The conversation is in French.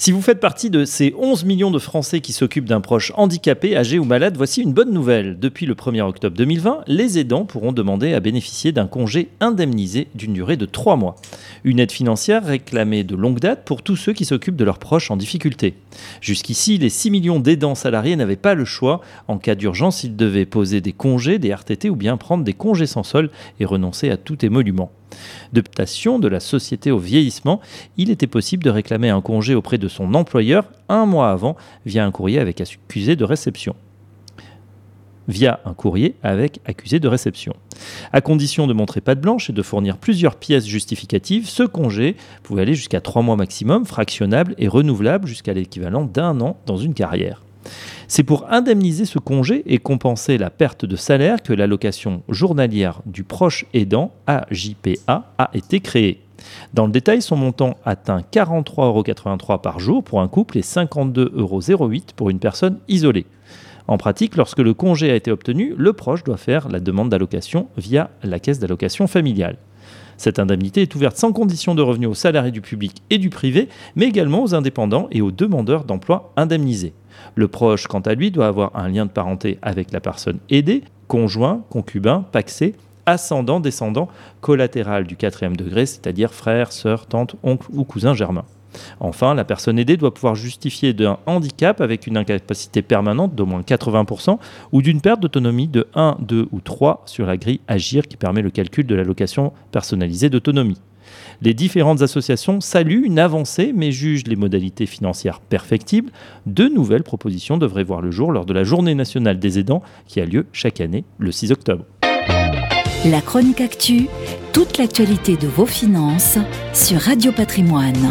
Si vous faites partie de ces 11 millions de Français qui s'occupent d'un proche handicapé, âgé ou malade, voici une bonne nouvelle. Depuis le 1er octobre 2020, les aidants pourront demander à bénéficier d'un congé indemnisé d'une durée de 3 mois. Une aide financière réclamée de longue date pour tous ceux qui s'occupent de leurs proches en difficulté. Jusqu'ici, les 6 millions d'aidants salariés n'avaient pas le choix. En cas d'urgence, ils devaient poser des congés, des RTT ou bien prendre des congés sans sol et renoncer à tout émolument d'adaptation de la société au vieillissement, il était possible de réclamer un congé auprès de son employeur un mois avant via un courrier avec accusé de réception via un de réception. À condition de montrer blanche et de fournir plusieurs pièces justificatives, ce congé pouvait aller jusqu'à trois mois maximum, fractionnable et renouvelable jusqu'à l'équivalent d'un an dans une carrière. C'est pour indemniser ce congé et compenser la perte de salaire que l'allocation journalière du proche aidant, AJPA, a été créée. Dans le détail, son montant atteint 43,83 euros par jour pour un couple et 52,08 euros pour une personne isolée. En pratique, lorsque le congé a été obtenu, le proche doit faire la demande d'allocation via la caisse d'allocation familiale. Cette indemnité est ouverte sans condition de revenus aux salariés du public et du privé, mais également aux indépendants et aux demandeurs d'emploi indemnisés. Le proche, quant à lui, doit avoir un lien de parenté avec la personne aidée, conjoint, concubin, paxé, ascendant, descendant, collatéral du quatrième degré, c'est-à-dire frère, sœur, tante, oncle ou cousin germain. Enfin, la personne aidée doit pouvoir justifier d'un handicap avec une incapacité permanente d'au moins 80% ou d'une perte d'autonomie de 1, 2 ou 3 sur la grille Agir qui permet le calcul de l'allocation personnalisée d'autonomie. Les différentes associations saluent une avancée mais jugent les modalités financières perfectibles. De nouvelles propositions devraient voir le jour lors de la Journée nationale des aidants qui a lieu chaque année le 6 octobre. La chronique actu, toute l'actualité de vos finances sur Radio Patrimoine.